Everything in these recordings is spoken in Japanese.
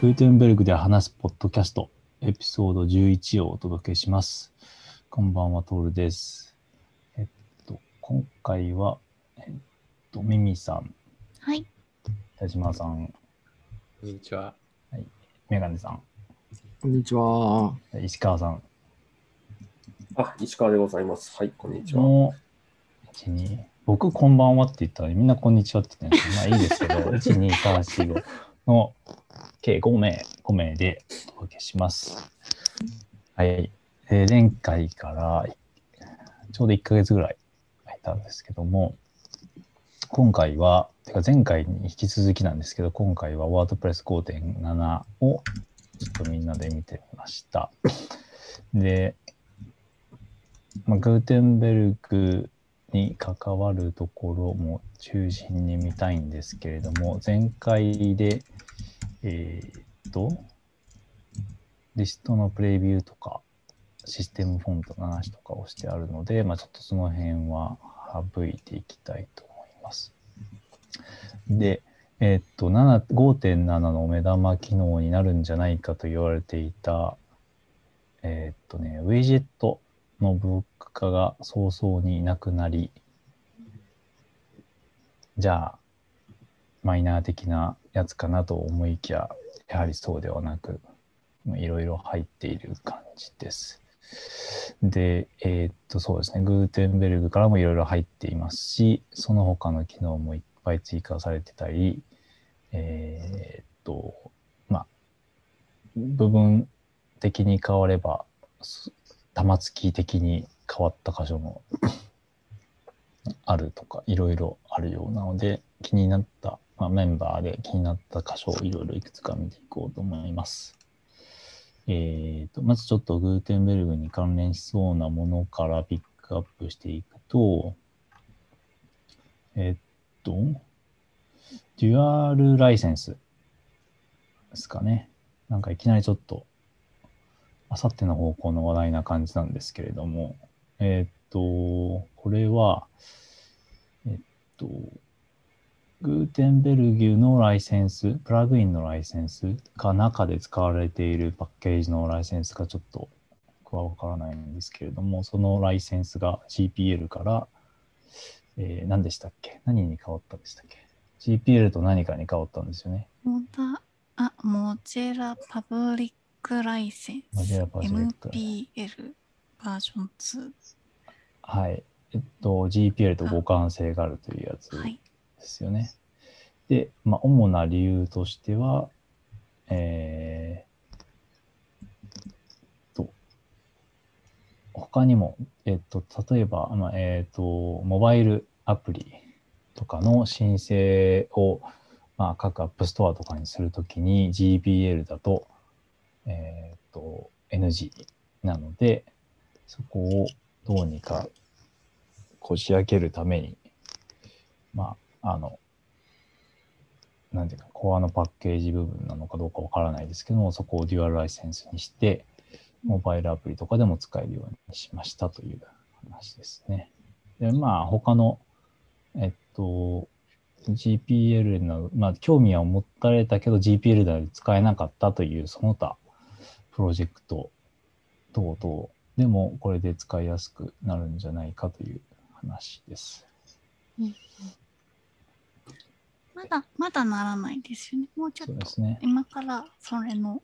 グーテンベルグで話すポッドキャスト、エピソード11をお届けします。こんばんは、トールです。えっと、今回は、えっと、ミミさん、はい。田島さん、こんにちは。メガネさこんにちは。ん、石川さんあ、石川でございます。はい、こんにちは。の1、2、僕、こんばんはって言ったら、みんなこんにちはって言ってるんですけど、まあいいですけど、1、2、3、4、5の計5名、5名でお届けします。はい。えー前回からちょうど1ヶ月ぐらい空いたんですけども、今回は、てか前回に引き続きなんですけど、今回はワードプレス5.7をちょっとみんなで見てみました。で、まあ、グーテンベルグに関わるところも中心に見たいんですけれども、前回で、えーっと、リストのプレビューとか、システムフォントの話とかをしてあるので、まあ、ちょっとその辺は省いていきたいと思います。で、えーっと、5.7の目玉機能になるんじゃないかと言われていた、えーっとね、ウィジェットのブロック化が早々になくなり、じゃあ、マイナー的なやつかなと思いきや、やはりそうではなく、いろいろ入っている感じです。で、えーっと、そうですね、グーテンベルグからもいろいろ入っていますし、その他の機能もいっぱい追加されてたり、えーっと、まあ、部分的に変われば、玉突き的に変わった箇所も あるとかいろいろあるようなので気になった、まあ、メンバーで気になった箇所をいろいろいくつか見ていこうと思います。えー、とまずちょっとグーテンベルグに関連しそうなものからピックアップしていくと、えっと、デュアルライセンスですかね。なんかいきなりちょっとあさっての方向の話題な感じなんですけれども、えっと、これは、えっと、グーテンベルギュのライセンス、プラグインのライセンスか中で使われているパッケージのライセンスかちょっと僕はわからないんですけれども、そのライセンスが GPL から、えー何でしたっけ何に変わったんでしたっけ ?GPL と何かに変わったんですよね。モダあ、モジェラパブリックライセンス。モジェラパブリック MPL バージョン2。はい。えっと、GPL と互換性があるというやつはい。ですよね。で、まあ、主な理由としては、えー、と、他にも、えっと、例えば、まあ、えっと、モバイルアプリとかの申請を、まあ、各 App Store とかにするときに GPL だと、えっと、NG なので、そこをどうにかこじ開けるために、まあ、あの、なんていうか、コアのパッケージ部分なのかどうかわからないですけども、そこをデュアルライセンスにして、モバイルアプリとかでも使えるようにしましたという話ですね。で、まあ、他の、えっと、GPL の、まあ、興味は持たれたけど、GPL では使えなかったという、その他、プロジェクト等々でも、これで使いやすくなるんじゃないかという話です。まだ、まだならないですよね。もうちょっとね。今からそれの、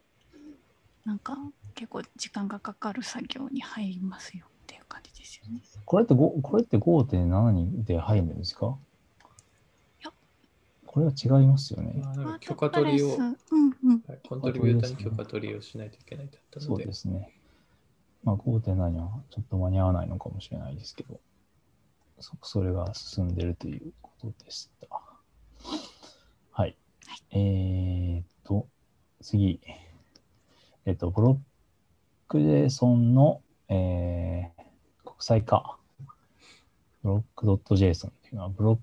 なんか、結構時間がかかる作業に入りますよっていう感じですよね。これって5、これって5.7にで入るんですか？いやこれは違いますよね。許可取りを、うんうん。はいコントリビューターに許可取りをしないといけないとあったそうので、ですね。まあ5.7にはちょっと間に合わないのかもしれないですけど、そそれが進んでるということでした。はい。えーっと、次。えっと、ブロック JSON の、えー国際化。ブロック .json っていうのは、ブロッ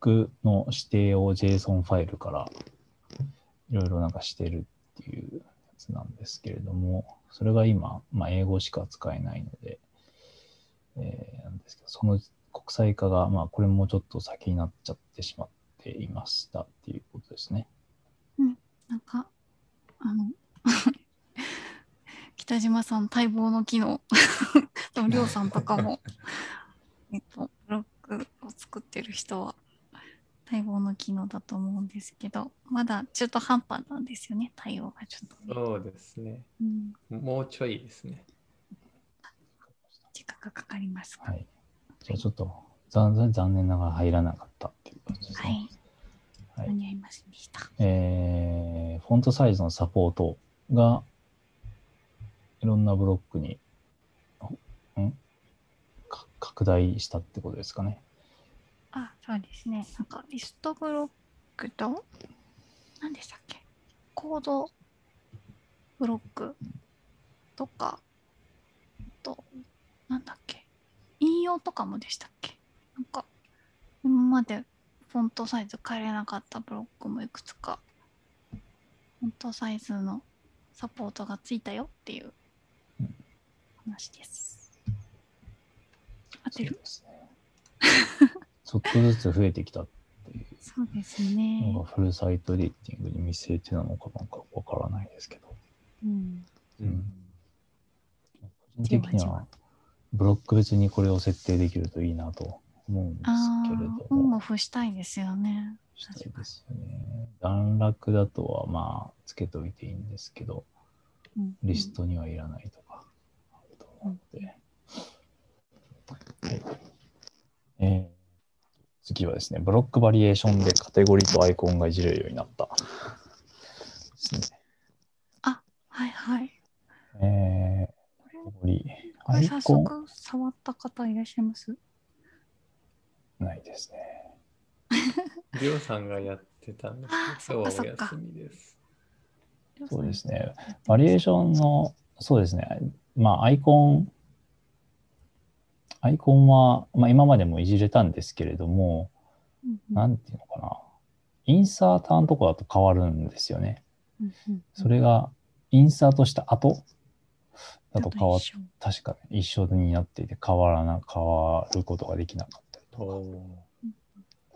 クの指定を JSON ファイルからいろいろなんかしてるっていうやつなんですけれども、それが今、まあ、英語しか使えないので、えーなんですけど、その国際化が、まあ、これもちょっと先になっちゃってしまっていましたっていうことですね。なんか、北島さん待望の機能。でも、りょうさんとかも、えっと、ブロックを作ってる人は待望の機能だと思うんですけど、まだ中途半端なんですよね、対応がちょっとね、そうですね。うん。もうちょいですね。時間がかかりますが。はい。じゃあちょっと残念ながら入らなかった感じですね。はい。はい間に合いませんでした。えーフォントサイズのサポートがいろんなブロックにん？か拡大したってことですかね。あ、そうですね。なんかリストブロックと、何でしたっけ？コードブロックとか、あと、なんだっけ？引用とかもでしたっけ？なんか、今までフォントサイズ変えれなかったブロックもいくつか、フォントサイズのサポートがついたよっていううん話です。合ってる？ね。ちょっとずつ増えてきたっていうそうですのねが。フルサイトリーティングに見据えてなのかなんかわからないですけど。うん。うん個人的にはブロック別にこれを設定できるといいなと思うんですあけれどあ、オンも。オフしたいですよね。したいですよね。段落だとはまあつけておいていいんですけど、うんリストにはいらないとかあると思うので。はいえー次はですね、ブロックバリエーションでカテゴリーとアイコンがいじれるようになった。ですね。はいはい。えー、カテゴリー。触った方いらっしゃいます？ないですね。りょうさんがやってたんですけど、今日はお休みです。そうですね。バリエーションの、そうですね。まあ、アイコン、アイコンは、まあ、今までもいじれたんですけれども、うんうんなんていうのかな。インサーターのとこだと変わるんですよね。うんうんそれが、インサートした後だと変わっ確かに一緒になっていて変わらな、変わることができなかっと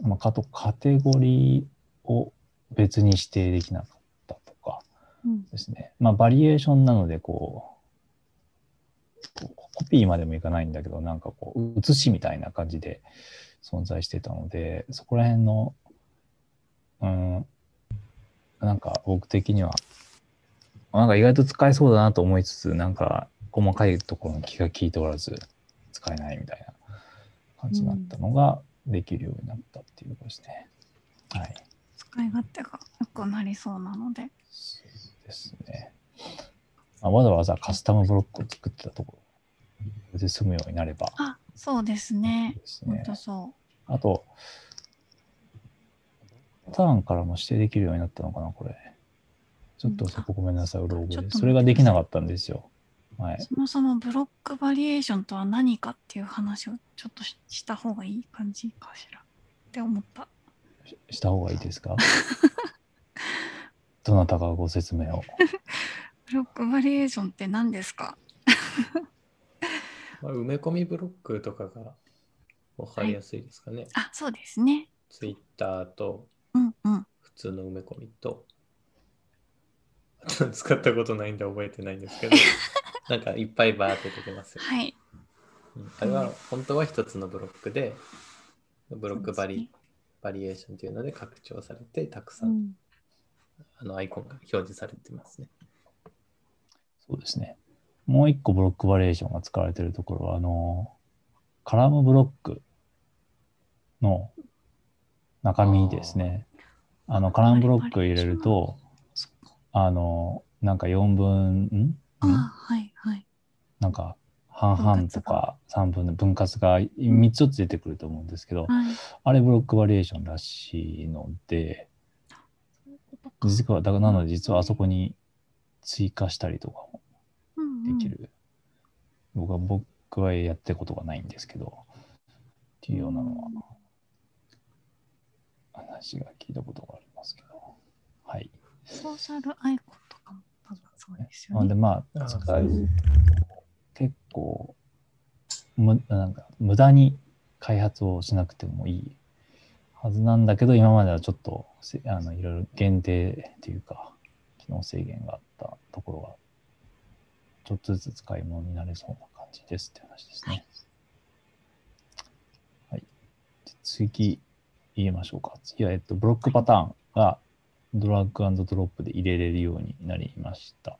まあ、かとカテゴリーを別に指定できなかったとかうんですね。まあ、バリエーションなので、こう、こうコピーまでもいかないんだけど、なんかこう、写しみたいな感じで存在してたので、そこら辺の、うん、なんか僕的には、なんか意外と使えそうだなと思いつつ、なんか細かいところの気が利いておらず、使えないみたいな感じになったのができるようになったっていうことですね。はい。使い勝手が良くなりそうなので。そうですね。まあ、わざわざカスタムブロックを作ってたところ、で済むようになればあ、そうですねで。す。そあと、パターンからも指定できるようになったのかな、これ。ちょっとそこごめんなさい、うろ覚えそれができなかったんですよ。はい。う。そもそもブロックバリエーションとは何かっていう話をちょっとしした方がいい感じかしらって思った。しした方がいいですか？どなたかご説明を。ブロックバリエーションって何ですか？まあ、埋め込みブロックとかが分かりやすいですかね。あ、そうですね。ツイッターとうんうん。普通の埋め込みと、あと使ったことないんで覚えてないんですけど、なんかいっぱいバーって出てますよ。はい。うんあれは本当は一つのブロックで、ブロックバリ,、バリエーションというので拡張されて、たくさ、うんんあのアイコンが表示されてますね。そうですね。もう一個ブロックバリエーションが使われているところは、あの、カラムブロックの中身ですね。あの、カラムブロック入れると、あの、なんか4分、ん？はいはい。なんか半々とか3分の分割が3つ出てくると思うんですけど、はい。あれブロックバリエーションらしいので、実は、だからなので実はあそこに追加したりとかもうんうんできる。僕は、僕はやってることがないんですけど、っていうようなのは、話が聞いたことがありますけど。はい。ソーシャルアイコンそうですよなんで、ね。まあ、結構、むなんか無駄に開発をしなくてもいいはずなんだけど、今まではちょっとせあのいろいろ限定っていうか、機能制限があったところがちょっとずつ使い物になれそうな感じですって話ですね。はい。で次、言いましょうか。次は、えっと、ブロックパターンがドラッグドロップで入れれるようになりました。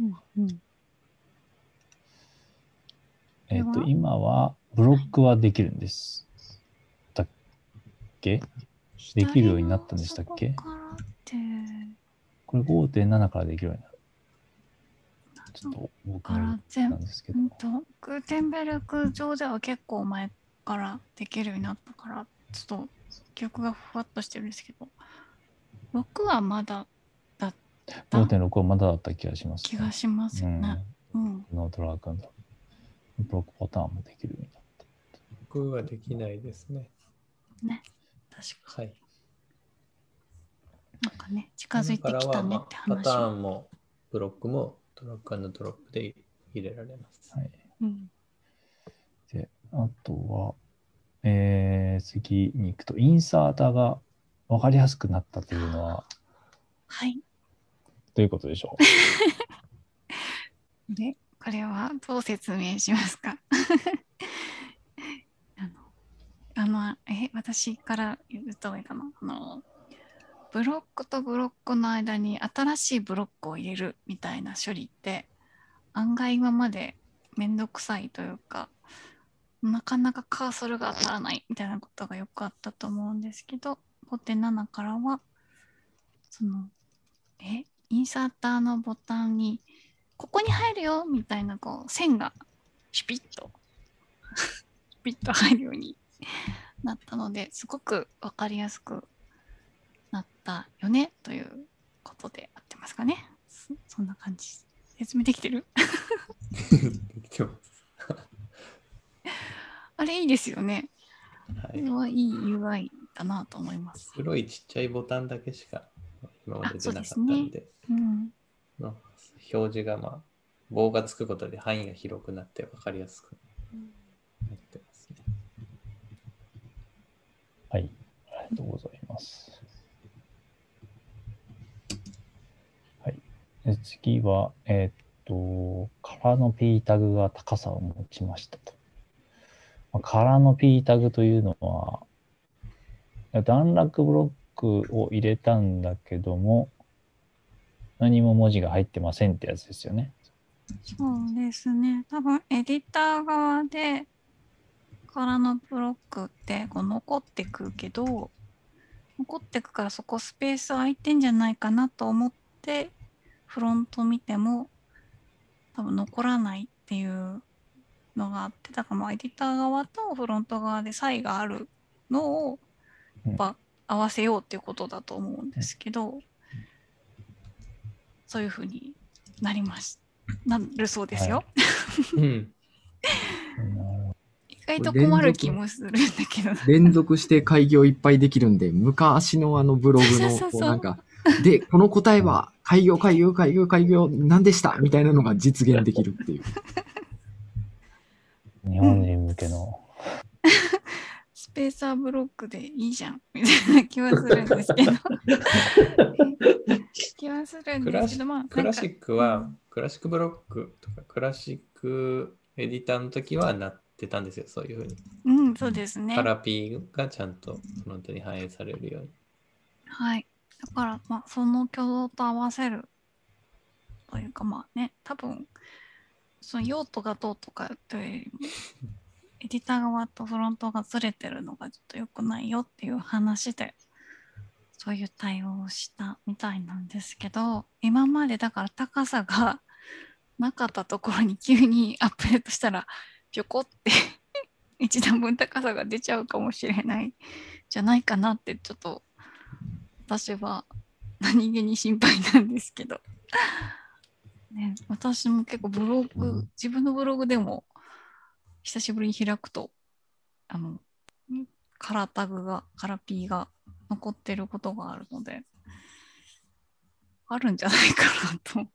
うんうんえっと、今は、ブロックはできるんです。だっけ？できるようになったんでしたっけ？そこれ5.7からできるようになる。ちょっと僕なんですけどグーテンベルク上では結構前からできるようになったからちょっと記憶がふわっとしてるんですけど6はまだだった5.6はまだだった気がします、気がしますよね。うん。うん。のドラッグアンドブロックパターンもできるようになった。僕はできないですね。ね。確かはい。なんかね近づいてきたねって話今からはまあパターを。ンもブロックもドラッグアンドドロップで入れられます。はい。うん。で、あとは、えー、次に行くと、インサーターが分かりやすくなったというのは、はい。どういうことでしょ でこれはどう説明しますか？あのあのえ私から言った方がいいかな？あのブロックとブロックの間に新しいブロックを入れるみたいな処理って案外今までめんどくさいというかなかなかカーソルが当たらないみたいなことがよくあったと思うんですけど5.7からはそのえインサーターのボタンにここに入るよみたいなこう線がシュピッとシュピッと入るようになったのですごく分かりやすくなったよねということで合ってますかね。そそんな感じ。説明できてる？できてます。あれいいですよね。はい。いい UI だなと思います黒いちっちゃいボタンだけしか今まで出なかったあそうですねんで、うんの表示がまあ棒がつくことで範囲が広くなって分かりやすくなってますね。うはい。ありがとうございます。はい。で次は、えーっと、空の P タグが高さを持ちましたと。まあ、空の P タグというのは、段落ブロックを入れたんだけども、何も文字が入ってませんってやつですよね。そうですね。多分エディター側でからのブロックってこう残ってくけど残ってくからそこスペース空いてんじゃないかなと思ってフロント見ても多分残らないっていうのがあってだからまあエディター側とフロント側で差異があるのをやっぱ合わせようっていうことだと思うんですけど、そういうふうになります。なるそうですよ。はうん。意外と困る気もするんだけど。連続して開業いっぱいできるんで、昔のあのブログの、こうなんか、で、この答えは、開業、開業、開業、開業、何でした？みたいなのが実現できるっていう。ど 日本人向けの。スペーサーブロックでいいじゃんみたいな気はするんですけど。気はするんですけど、まあ、クラシックは、うんクラシックブロックとかクラシックエディターの時はなってたんですよ、そういうふうに。うん、そうですねカ。ラピーがちゃんとフロントに反映されるように。はい。だから、まあ、その挙動と合わせるというか、まあね、多分、その用途がどうとかというよりも、エディター側とフロントがずれてるのがちょっと良くないよっていう話で、そういう対応をしたみたいなんですけど、今までだから高さがなかったところに急にアップデートしたら、ぴょこって 一段分高さが出ちゃうかもしれないじゃないかなってちょっと私は何気に心配なんですけど、ね、私も結構ブログ自分のブログでも久しぶりに開くとあのカラータグがカラピーが残ってることがあるのであるんじゃないかなと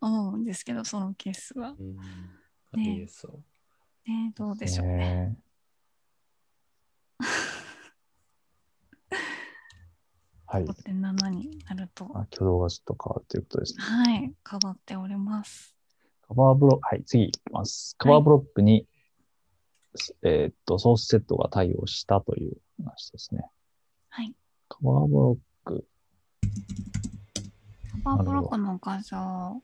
思うんですけどそのケースは、うん。あねりえそう。ね、どうでしょうへね。ー はい。5.7になるとあ挙動がちょっと変わるということですね。はい変わっております。カバーブロック、はい、次いきます。カバーブロックに、えーっと、ソースセットが対応したという話ですね。はい。カバーブロック、カバーブロックの画像。ん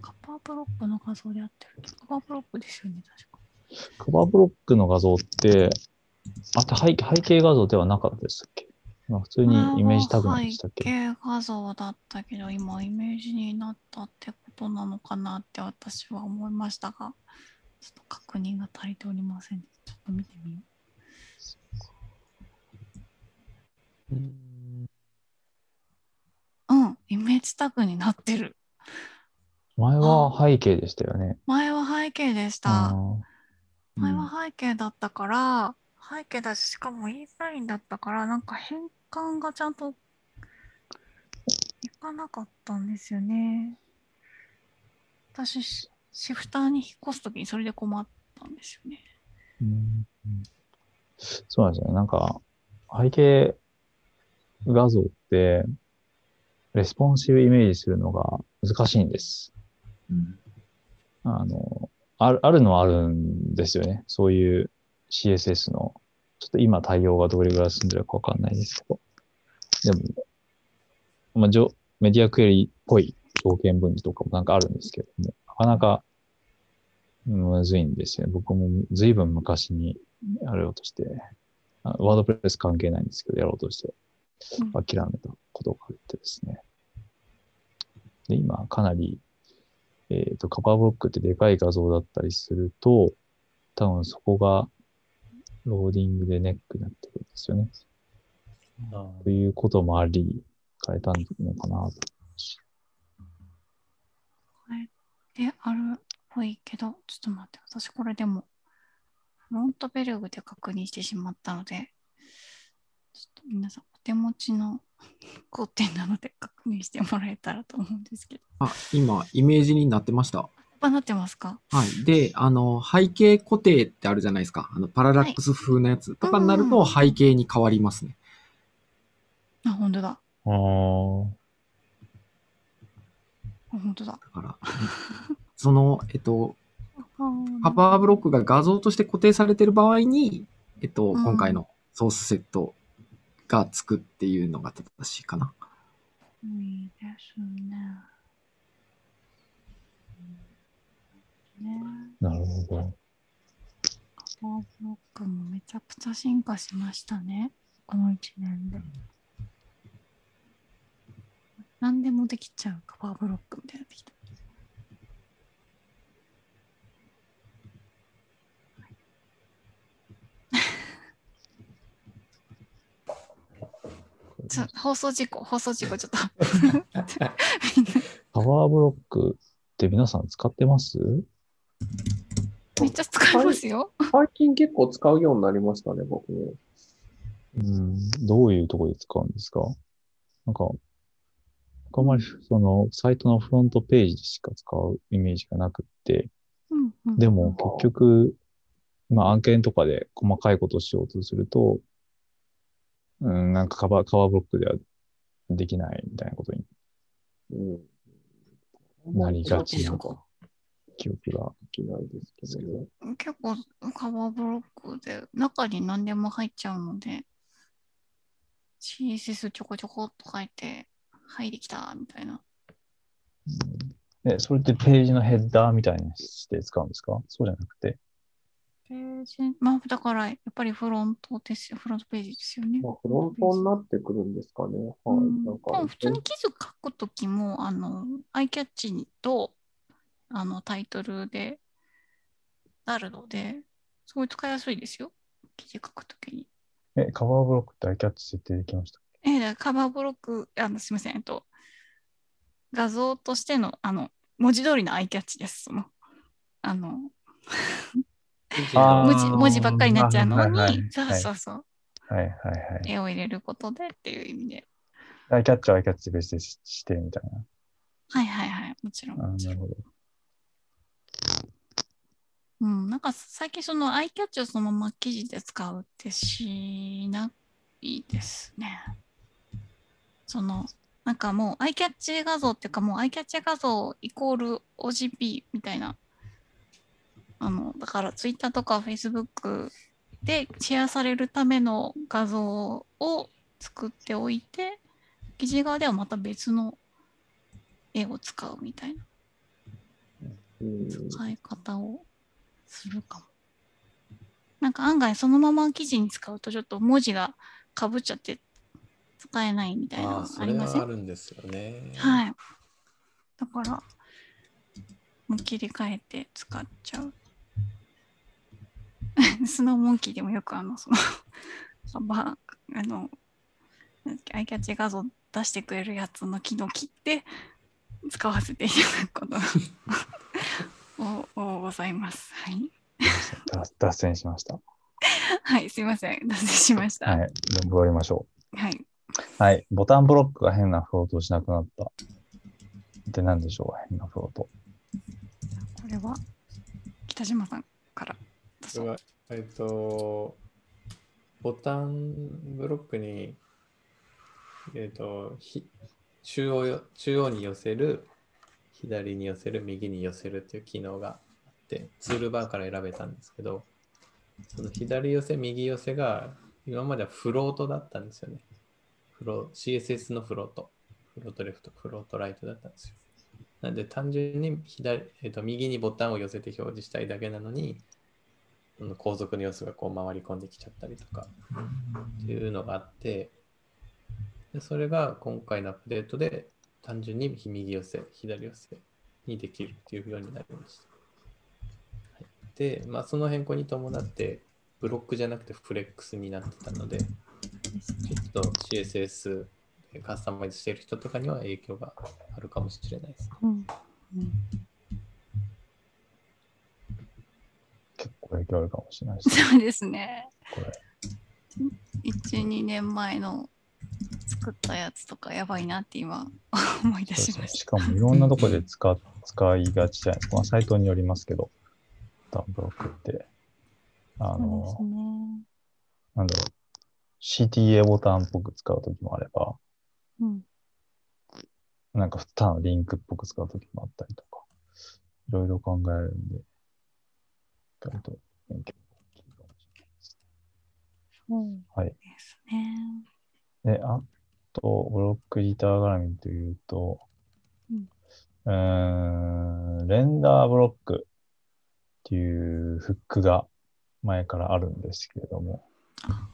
カバーブロックの画像であってる。カバーブロックですよね、確か。カバーブロックの画像って、あと背景背景画像ではなかったでしたっけ？まあ普通にイメージタグなんでしたっけ？背景画像だったけど、今イメージになったってことなのかなって私は思いましたが、ちょっと確認が足りておりません。ちょっと見てみよう。うん、イメージタグになってる。前は背景でしたよね。前は背景でした。あー前は背景だったから、背景だし、しかもインラインだったから、なんか変換がちゃんといかなかったんですよね。私、シシフターに引っ越すときにそれで困ったんですよね。うんそうなんですよね。なんか、背景画像って、レスポンシブイメージするのが難しいんです。うんあの、あるあるのはあるんですよね。そういう CSS の、ちょっと今対応がどれぐらい進んでるかわかんないですけど。でも、まあ、じょメディアクエリっぽい条件分離とかもなんかあるんですけども、なかなかむずいんですよね。僕も随分昔にやろうとして、あワードプレス関係ないんですけど、やろうとしてうん諦めたことがあってですね。で、今かなり、えっ、と、カバーブロックってでかい画像だったりすると、多分そこがローディングでネックになってくるんですよね。あということもあり、変えたのかなと。で、あるっぽいけど、ちょっと待って、私これでも、フロントベルグで確認してしまったので、ちょっと皆さんお手持ちの 工程なので確認してもらえたらと思うんですけど。あ、今、イメージになってました。あ、なってますか？はい。で、あの、背景固定ってあるじゃないですか。あの、パララックス風のやつとかになるとうん背景に変わりますね。あ、本当だ。ああ。あ本当だ。だから、その、えっと、カバーブロックが画像として固定されている場合に、えっと、うん今回のソースセットがつくっていうのが正しいかな。いいですね。ねなるほど。カバーブロックもめちゃくちゃ進化しましたね。この1年で。何でもできちゃうカバーブロックみたいになってきた。ちょ放送事故、放送事故、ちょっと。カバーブロックって皆さん使ってます？めっちゃ使いますよ。最近結構使うようになりましたね、僕も。うん。どういうところで使うんですか？なんか、あんまりそのサイトのフロントページでしか使うイメージがなくって、うんうんでも結局、まあ案件とかで細かいことをしようとすると、うん、なんかカバー、カバーブロックではできないみたいなことにうん。なりがちななんか記憶が。できないですけど。結構カバーブロックで中に何でも入っちゃうので CSS ちょこちょこっと書いて入ってきたみたいな。え、それってページのヘッダーみたいにして使うんですか？そうじゃなくて。ページ、まあだからやっぱりフロントですよ、フロントページですよね。まあ、フロントになってくるんですかね。はい。うんなんか普通に記事書くときも、あの、アイキャッチと、あの、タイトルでなるので、すごい使いやすいですよ。記事書くときに。え、カバーブロックってアイキャッチ設定できました？えー、カバーブロック、あの、すみません、えっと、画像としての、あの、文字通りのアイキャッチです。その、あの、文字文字ばっかりになっちゃうのに、はいはいはいそうそうそう、はいはいはい。絵を入れることでっていう意味で。アイキャッチはアイキャッチ別でししてみたいな。はいはいはい、もちろん。なるほど。うん、なんか最近そのアイキャッチをそのまま記事で使うってしないですね。そのなんかもうアイキャッチ画像っていうかもうアイキャッチ画像イコール OGP みたいな。あの、だから Twitter とか Facebook でシェアされるための画像を作っておいて、記事側ではまた別の絵を使うみたいなうん使い方をするかも。なんか案外そのまま記事に使うとちょっと文字がかぶっちゃって使えないみたいなありません？はあるんですよね。はい。だから、もう切り替えて使っちゃう。スノーモンキーでもよくあの、その、ばあの、アイキャッチ画像出してくれるやつの機能切って使わせていただくこと ををございます。はい。脱脱線しました。はい、すいません。脱線しました。はい。じゃあ戻りましょはい。う。はい。ボタンブロックが変なフロートをしなくなった。で、何でしょう変なフロート。これは北島さんからどうぞ。それは、えっと、ボタンブロックに、えっと、ひ中央よ中央に寄せる、左に寄せる、右に寄せるっていう機能があって、ツールバーから選べたんですけど、その左寄せ、右寄せが今まではフロートだったんですよね。フロ CSS のフロート。フロートレフト、フロートライトだったんですよ。なんで単純に左、えっと右にボタンを寄せて表示したいだけなのに、の後続の様子がこう回り込んできちゃったりとかっていうのがあって、でそれが今回のアップデートで単純に右寄せ、左寄せにできるっていうようになりました。はい、で、まあ、その変更に伴って、ブロックじゃなくてフレックスになってたので、ちょっと CSS でカスタマイズしている人とかには影響があるかもしれないですね。うん結構影響あるかもしれないですね。そうですね。これ。1、2年前の作ったやつとかやばいなって今思い出。しまししかもいろんなところで使 使いがちじゃないですか。まあ、サイトによりますけど、ボタンブロックって。あた。そうですの、ね。なんだろう。CTA ボタンっぽく使うときもあれば、うん。なんかただのリンクっぽく使うときもあったりとか、いろいろ考えるんで、意外と勉強が大きいかもしれないです。そうはい。ですね。で、あと、ブロックエディター絡みというと、うんうーん、レンダーブロックっていうフックが前からあるんですけれども、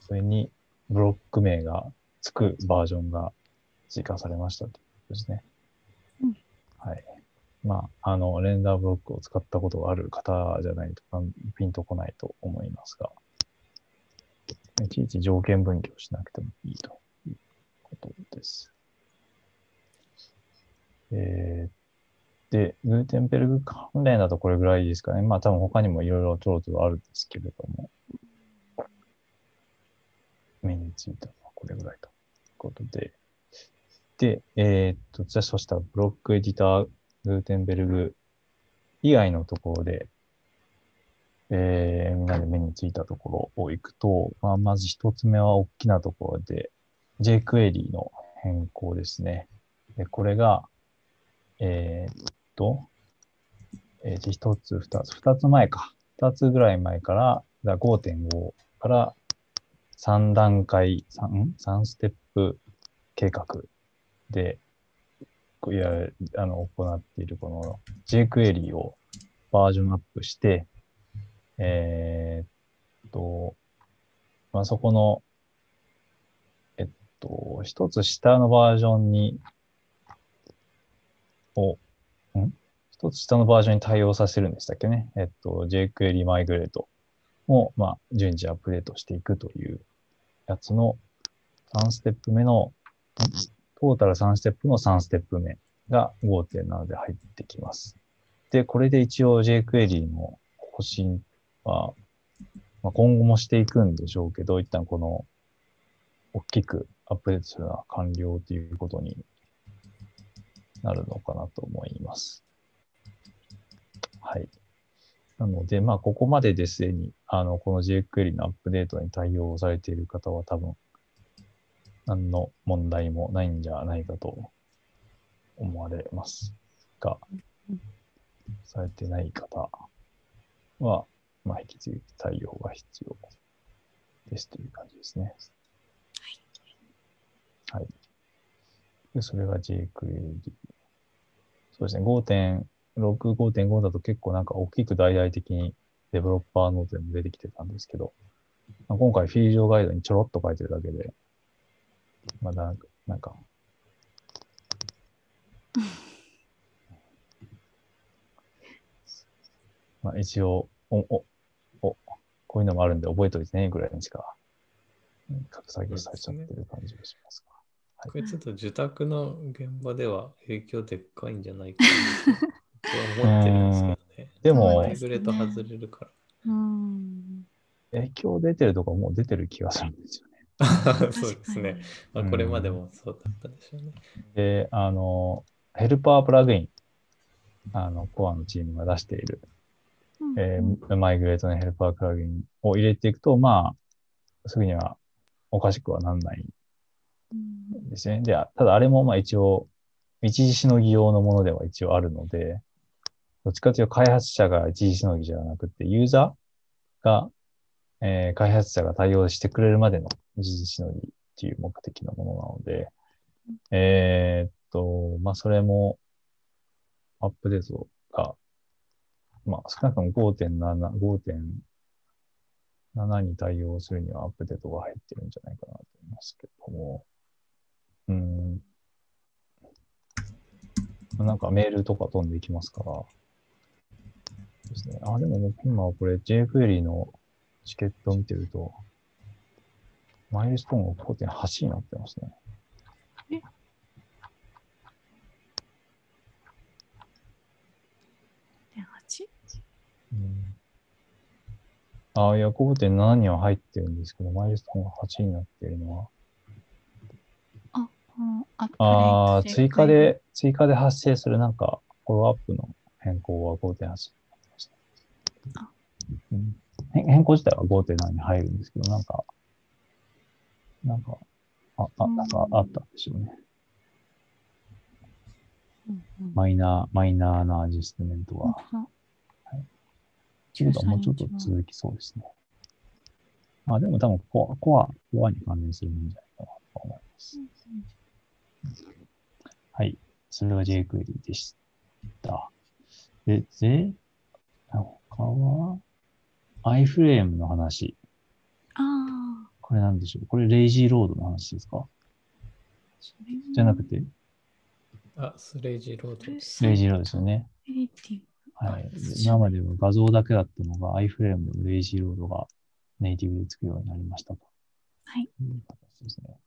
それにブロック名がつくバージョンが追加されましたということですね。うんはい。まあ、あの、レンダーブロックを使ったことがある方じゃないとピンとこないと思いますが、いちいち条件分岐をしなくてもいいということです。えー、で、グーテンベルグ関連だとこれぐらいですかね。まあ多分他にもいろいろちょろちょろあるんですけれども、目についたのはこれぐらいということで。で、えーっと、じゃあそしたらブロックエディター、グーテンベルグ以外のところで、えー、みんなで目についたところを行くと、まあ、まず一つ目は大きなところで、jQuery の変更ですね。でこれが、えーっと、えー、一つ、二つ、二つ前か。二つぐらい前から、5.5から3段階、3、3ステップ計画で、いや、あの、行っているこの jQuery をバージョンアップして、えーっと、まあ、そこの、えっと、一つ下のバージョンに、を、ん？一つ下のバージョンに対応させるんでしたっけね。えっと、jQuery マイグレートを、まあ、順次アップデートしていくというやつの3ステップ目の、トータル3ステップの3ステップ目が5.7で入ってきます。で、これで一応 jQuery の更新は、まあ、今後もしていくんでしょうけど、一旦この、大きくアップデートするのは完了ということになるのかなと思います。はい。なので、まあ、ここまでですでに、あの、この jQuery のアップデートに対応されている方は多分、何の問題もないんじゃないかと思われますが、されてない方は、まあ、引き続き対応が必要ですという感じですね。はい。で、それが jQuery。そうですね、5.6、5.5だと結構なんか大きく大々的にデベロッパーノートでも出てきてたんですけど、まあ、今回フィールドガイドにちょろっと書いてるだけで、まだなんか、まあ一応、お、お、お、こういうのもあるんで覚えておいてねぐらいにしか、うん格下げされちゃってる感じがしますが。これちょっと受託の現場では影響でっかいんじゃないかな 思ってるんですけどね。でもマイグレート外れるから。うん。影響出てるとこもう出てる気がするんですよね。そうですね。まあ、これまでもそうだったでしょうね。で、あの、ヘルパープラグイン、あの、コアのチームが出している、うんえーマイグレートのヘルパープラグインを入れていくと、まあ、すぐにはおかしくはならないですね。で、あただあれもまあ一応、一時しのぎ用のものでは一応あるので、どっちかというと開発者が一時しのぎじゃなくて、ユーザーが、えー開発者が対応してくれるまでの一時しのぎっていう目的のものなので、えーっと、まあそれもアップデートが、まあ少なくとも5.7、5.7に対応するにはアップデートが入ってるんじゃないかなと思いますけども、うん。なんかメールとか飛んでいきますから。ですね。あ、でも僕今これ JQuery のチケットを見てると、マイルストーンが5.8になってますね。5.8? うん、あ、いや、5.7には入ってるんですけど、マイルストーンが8になっているのは、あ、このアップああ、追加で、追加で発生するなんか、フォローアップの変更は5.8変変更自体は5.7に入るんですけど、なんか、なんか、あ、あなんかあったんでしょうね。うんうんマイナー、マイナーなアジェストメントが。本ということはもうちょっと続きそうですね。まあでも多分コア、コア、コアに関連するものじゃないかなと思います。はい。それが jQuery でした。で、で、他は、iFrame の話。当ああ、これなんでしょう？これレイジーロードの話ですか？じゃなくて、あ、スレイジーロード。レレイジーロードですよね。はいあ。今までは画像だけだったのが iFrame でもレイジーロードがネイティブでつくようになりましたと。はい。いう形ですね。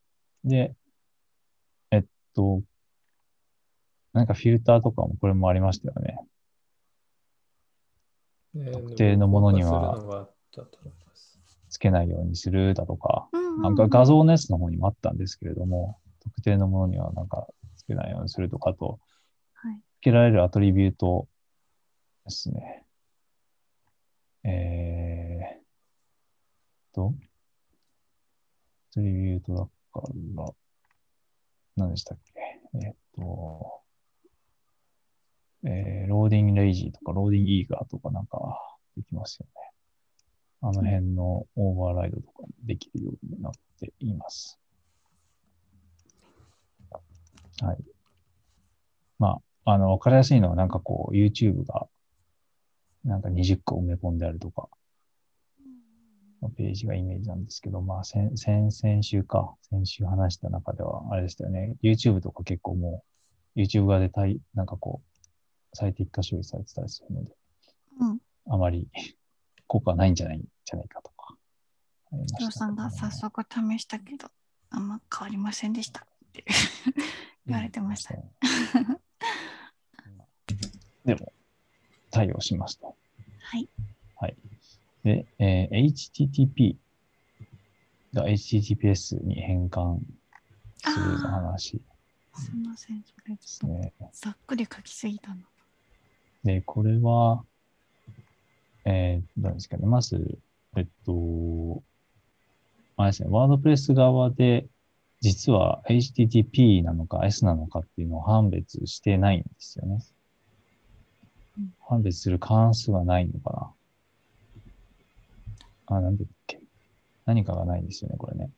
で、えっと、なんかフィルターとかもこれもありましたよね。特定のものには。つけないようにするだとか、なんか画像のやつの方にもあったんですけれども、特定のものにはなんかつけないようにするとかあと、はい。つけられる attribute ですね。えーと、 attribute だから、何でしたっけ？えーっと、えー、 loading lazy とか、 loading eager とかなんかできますよね。あの辺のオーバーライドとかもできるようになっています。はい。まあ、あの、わかりやすいのはなんかこう、YouTube がなんか20個埋め込んであるとか、のページがイメージなんですけど、まあ、先、先々週か、先週話した中では、あれでしたよね。YouTube とか結構もう、YouTube 側で対、なんかこう、最適化処理されてたりするので、うん。あまり効果はないんじゃないんじゃないかとか。ありましたジョーさんが早速試したけど、あんま変わりませんでしたって言われてました。ね。でも、対応しますと。はい。はい。で、えー HTTP が HTTPS に変換するの話すみません、それですね。ざっくり書きすぎたな。で、これは、えー、どうですかね。まず、えっと、あれですね、ワードプレス側で実は HTTP なのか S なのかっていうのを判別してないんですよね。判別する関数がないのかな。あ、なんだっけ。何かがないんですよね、これね。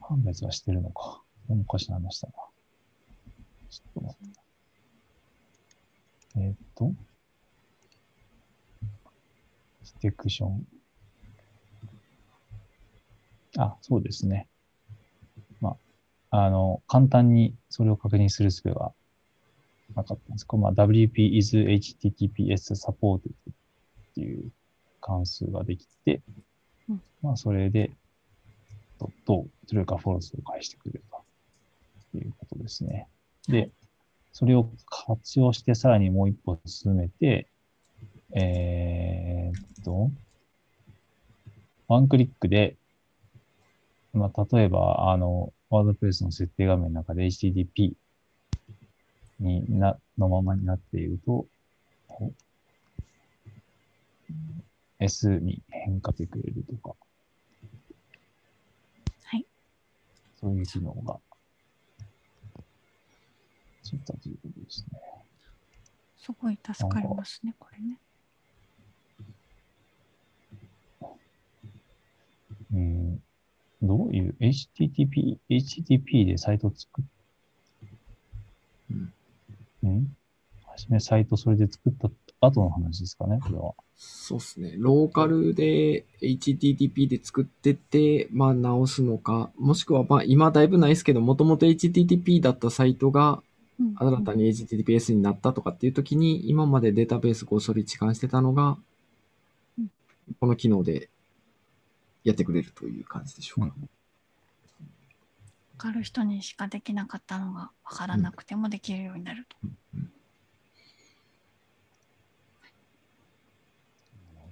判別はしてるのか。おかしな話だな。ちょっと待って。えーっと。ステクション。あ、そうですね。まあ、あの、簡単にそれを確認する術がなかったんですけど、まあ、WP is HTTPS supported っていう関数ができて、うんまあ、それで、ドット、それかフォロスを返してくれるということですね。で、それを活用してさらにもう一歩進めて、えーっと、ワンクリックで、まあ、例えば、あの、ワードプレスの設定画面の中で HTTP にな、のままになっていると、お S に変化してくれるとか、はい。そういう機能が、ついたということですね。すごい助かりますね、これね。うん、どういう HTTP、HTTP でサイト作っ、うんうんはじめサイトそれで作った後の話ですかね、これは。そうですね。ローカルで HTTP で作ってて、まあ直すのか、もしくはまあ今だいぶないですけど、もともと HTTP だったサイトが新たに HTTPS になったとかっていう時に、今までデータベースご処理置換してたのがうん、この機能でやってくれるという感じでしょうか。わかる人にしかできなかったのがわからなくてもできるようになると。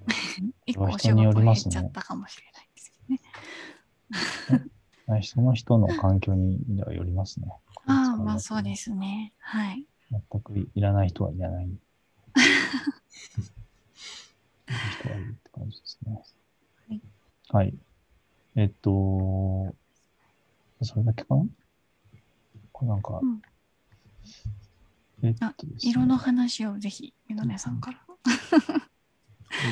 一個お仕人によ事減っりますねちゃったかもしれないですけどね。はいその人の環境にはよりますね。ああ、まあそうですね。はい。全くいらない人はいらない。人はいるって感じですね。はい。はい。えっと、それだけかな？これなんか、うんえっあとね色の話をぜひ、みのねさんから。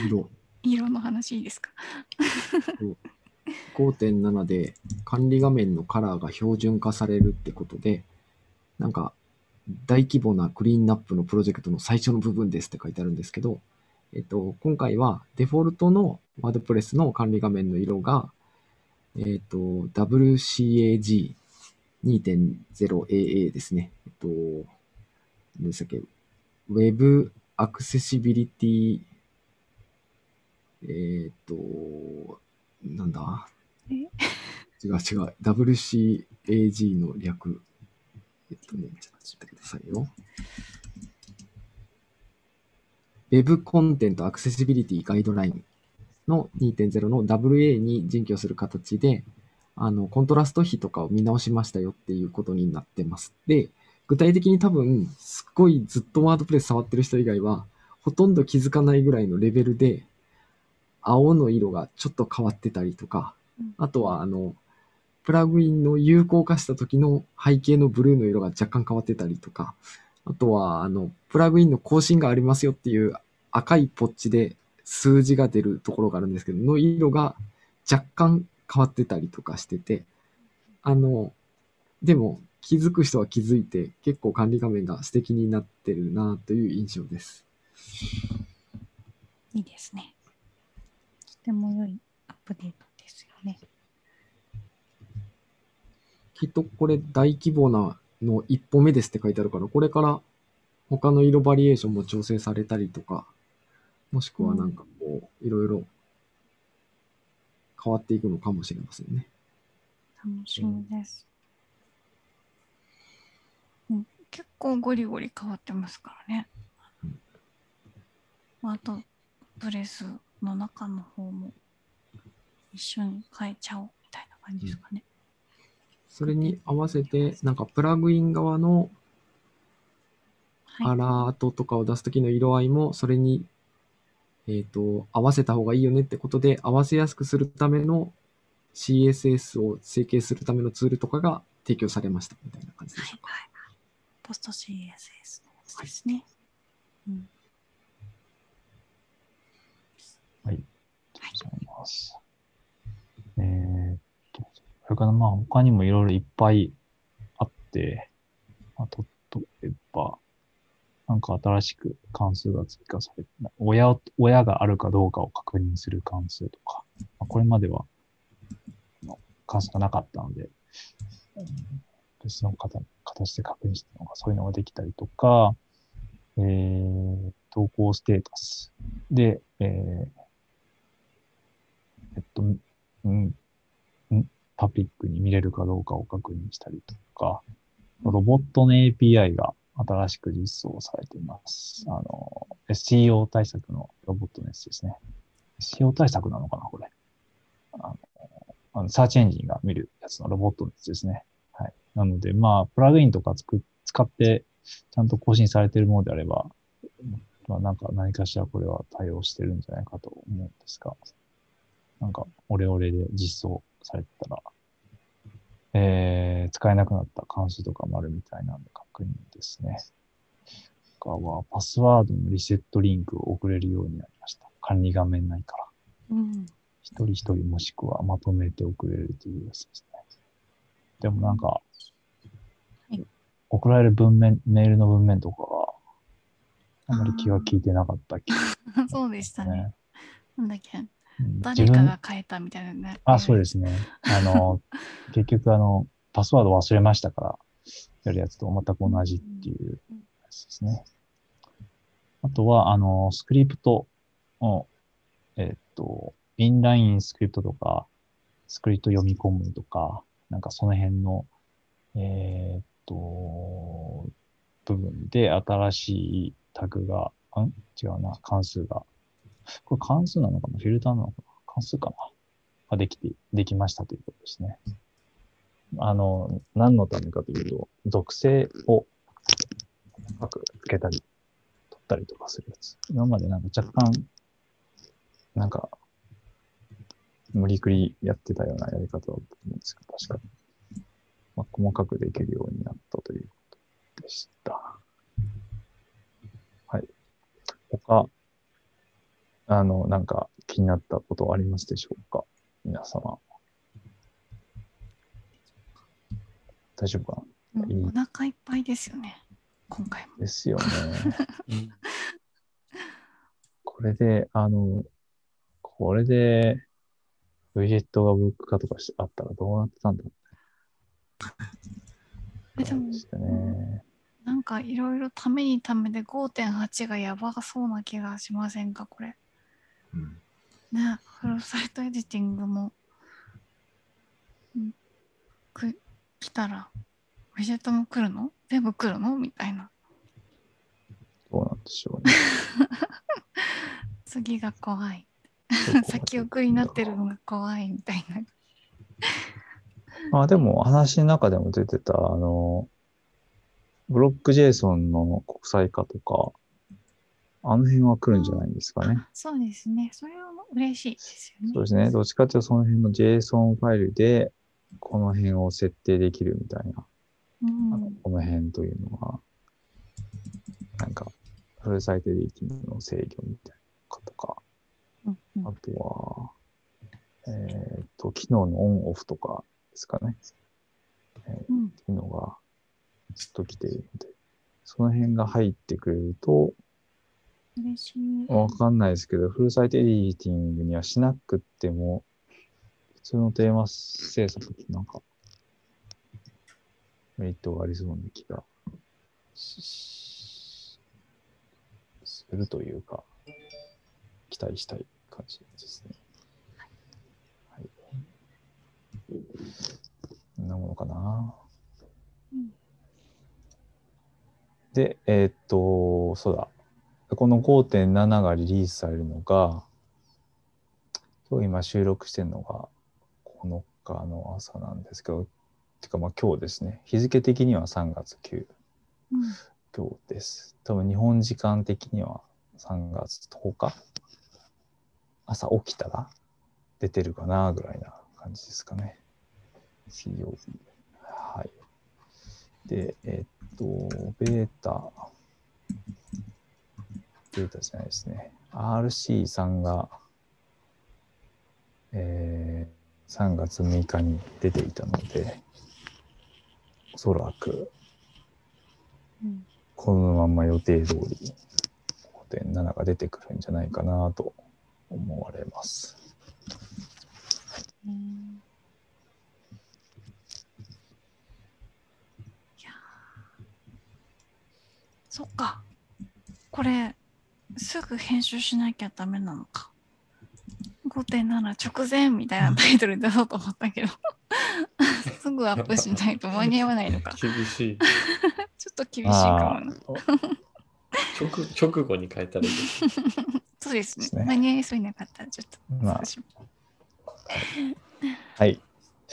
色 色の話いいですか？5.7で管理画面のカラーが標準化されるってことで、なんか大規模なクリーンナップのプロジェクトの最初の部分ですって書いてあるんですけど、えっと、今回はデフォルトのワードプレスの管理画面の色が、えっと、WCAG2.0AA ですね。えっと、何でしたっけ Web Accessibility えっと、なんだ？え？違う違う。WCAG の略。えっとね、ちょっと待ってくださいよ。Web コンテントアクセシビリティガイドラインの2.0の WA に準拠する形で、あの、コントラスト比とかを見直しましたよっていうことになってます。で、具体的に多分、すっごいずっとワードプレス触ってる人以外は、ほとんど気づかないぐらいのレベルで、青の色がちょっと変わってたりとか、うんあとは、あの、プラグインの有効化した時の背景のブルーの色が若干変わってたりとか、あとは、あの、プラグインの更新がありますよっていう赤いポッチで数字が出るところがあるんですけど、の色が若干変わってたりとかしてて、あの、でも気づく人は気づいて結構管理画面が素敵になってるなという印象です。いいですね。とても良いアップデートですよね。きっとこれ大規模なの一歩目ですって書いてあるから、これから他の色バリエーションも調整されたりとか、もしくはなんかこう、いろいろ変わっていくのかもしれませんね。楽しみです。うん、結構ゴリゴリ変わってますからね。まああと、ブレスの中の方も一緒に変えちゃおうみたいな感じですかね。それに合わせて、なんかプラグイン側のアはい。ラートとかを出すときの色合いも、それに、えっ、と、合わせた方がいいよねってことで、合わせやすくするための CSS を整形するためのツールとかが提供されましたみたいな感じではいしょうか。はいはい。ポスト CSS ですね。うん。ありがとうございます。えーっと、それからまあ他にもいろいろいっぱいあって、まあ、例えば、なんか新しく関数が追加されて、親を、親があるかどうかを確認する関数とか、まあ、これまでは関数がなかったので、うん別の形形で確認したのが、そういうのができたりとか、えー、投稿ステータス。で、えーえっと、ん、ん、パブリックに見れるかどうかを確認したりとか、ロボットの API が新しく実装されています。あの、SEO 対策のロボットのやつですね。SEO 対策なのかな、これ。あの、あのサーチエンジンが見るやつのロボットのやつですね。はい。なので、まあ、プラグインとかつく使って、ちゃんと更新されているものであれば、まあ、なんか何かしらこれは対応してるんじゃないかと思うんですが、なんか、オレオレで実装されてたら、えー、使えなくなった関数とかもあるみたいなんで確認ですね。他は、パスワードのリセットリンクを送れるようになりました。管理画面内から。うん。一人一人もしくはまとめて送れるというやつですね。でもなんか、い送られる文面、メールの文面とかがあまり気が利いてなかった気が そうでしたね。ね。なんだっけうん誰かが変えたみたいなね。あ、そうですね。あの、結局あの、パスワード忘れましたから、やるやつと全く同じっていうやつですね。あとは、あの、スクリプトを、えっと、インラインスクリプトとか、スクリプト読み込むとか、なんかその辺の、えーっと、部分で新しいタグが、ん？違うな、関数が。これ関数なのかな？フィルターなのかな？関数かな？ができて、できましたということですね。あの、何のためかというと、属性を細かくつけたり、取ったりとかするやつ。今までなんか若干、なんか、無理くりやってたようなやり方だと思うんですけど、確かに。まあ、細かくできるようになったということでした。はい。他、あの、なんか気になったことはありますでしょうか？皆様。大丈夫かな？うんお腹いっぱいですよね。今回も。ですよね。これで、あの、これで、ウィジェットがブロック化とかしてあったらどうなってたんだろうえでもね。なんかいろいろためにためで5.8がやばそうな気がしませんか、これ。うんね、フルサイトエディティングも、うん、く来たら、ウィジェットも来るの？全部来るの？みたいな。どうなんでしょうね。次が怖い。先送りになってるのが怖いみたいな。まあでも話の中でも出てた、あの、ブロック JSON の国際化とか、あの辺は来るんじゃないんですかね。あそうですね。それは嬉しいですよね。そうですね。どっちかというとその辺の JSON ファイルで、この辺を設定できるみたいな、うんあのこの辺というのは、なんか、フルサイトエディティングの制御みたいなのとか、うんうんあとは、えっ、と、機能のオンオフとかですかね。うんっていうのがずっと来ているので、その辺が入ってくれると、嬉しい。わかんないですけど、フルサイトエディティングにはしなくっても、普通のテーマ制作ってなんか、メリットがありそうな気がしするというか、期待したい感じですね。はい。こんなものかな。うんで、えーっと、そうだ。この5.7がリリースされるのが、今日今収録してるのが9日の朝なんですけど、てかまあ今日ですね。日付的には3月9、うん今日です。多分日本時間的には3月10日朝起きたら出てるかなぐらいな感じですかね。水曜日。はい。で、えっと、ベータ、ベータじゃないですね。RC3 が、えー3月6日に出ていたので、おそらくこのまま予定通り5.7が出てくるんじゃないかなと思われます。うんいやそっかこれすぐ編集しなきゃダメなのか。5.7直前みたいなタイトルで出そうと思ったけど。すぐアップしないと間に合わないのか。ち ょ厳しい。っと厳しいかもな。直直後に変えたらいい。そうですね。ね。間に合いそうになかったらちょっとまあ。はい。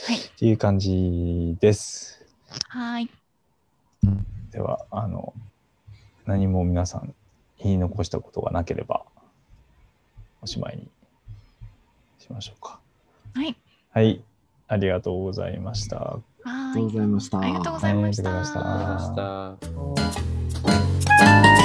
はい。っていう感じです。はーい。では、あの、何も皆さん言い残したことがなければ、おしまいにしましょうか。はいはい。ありがとうございました。ありがとうございましたありがとうございました。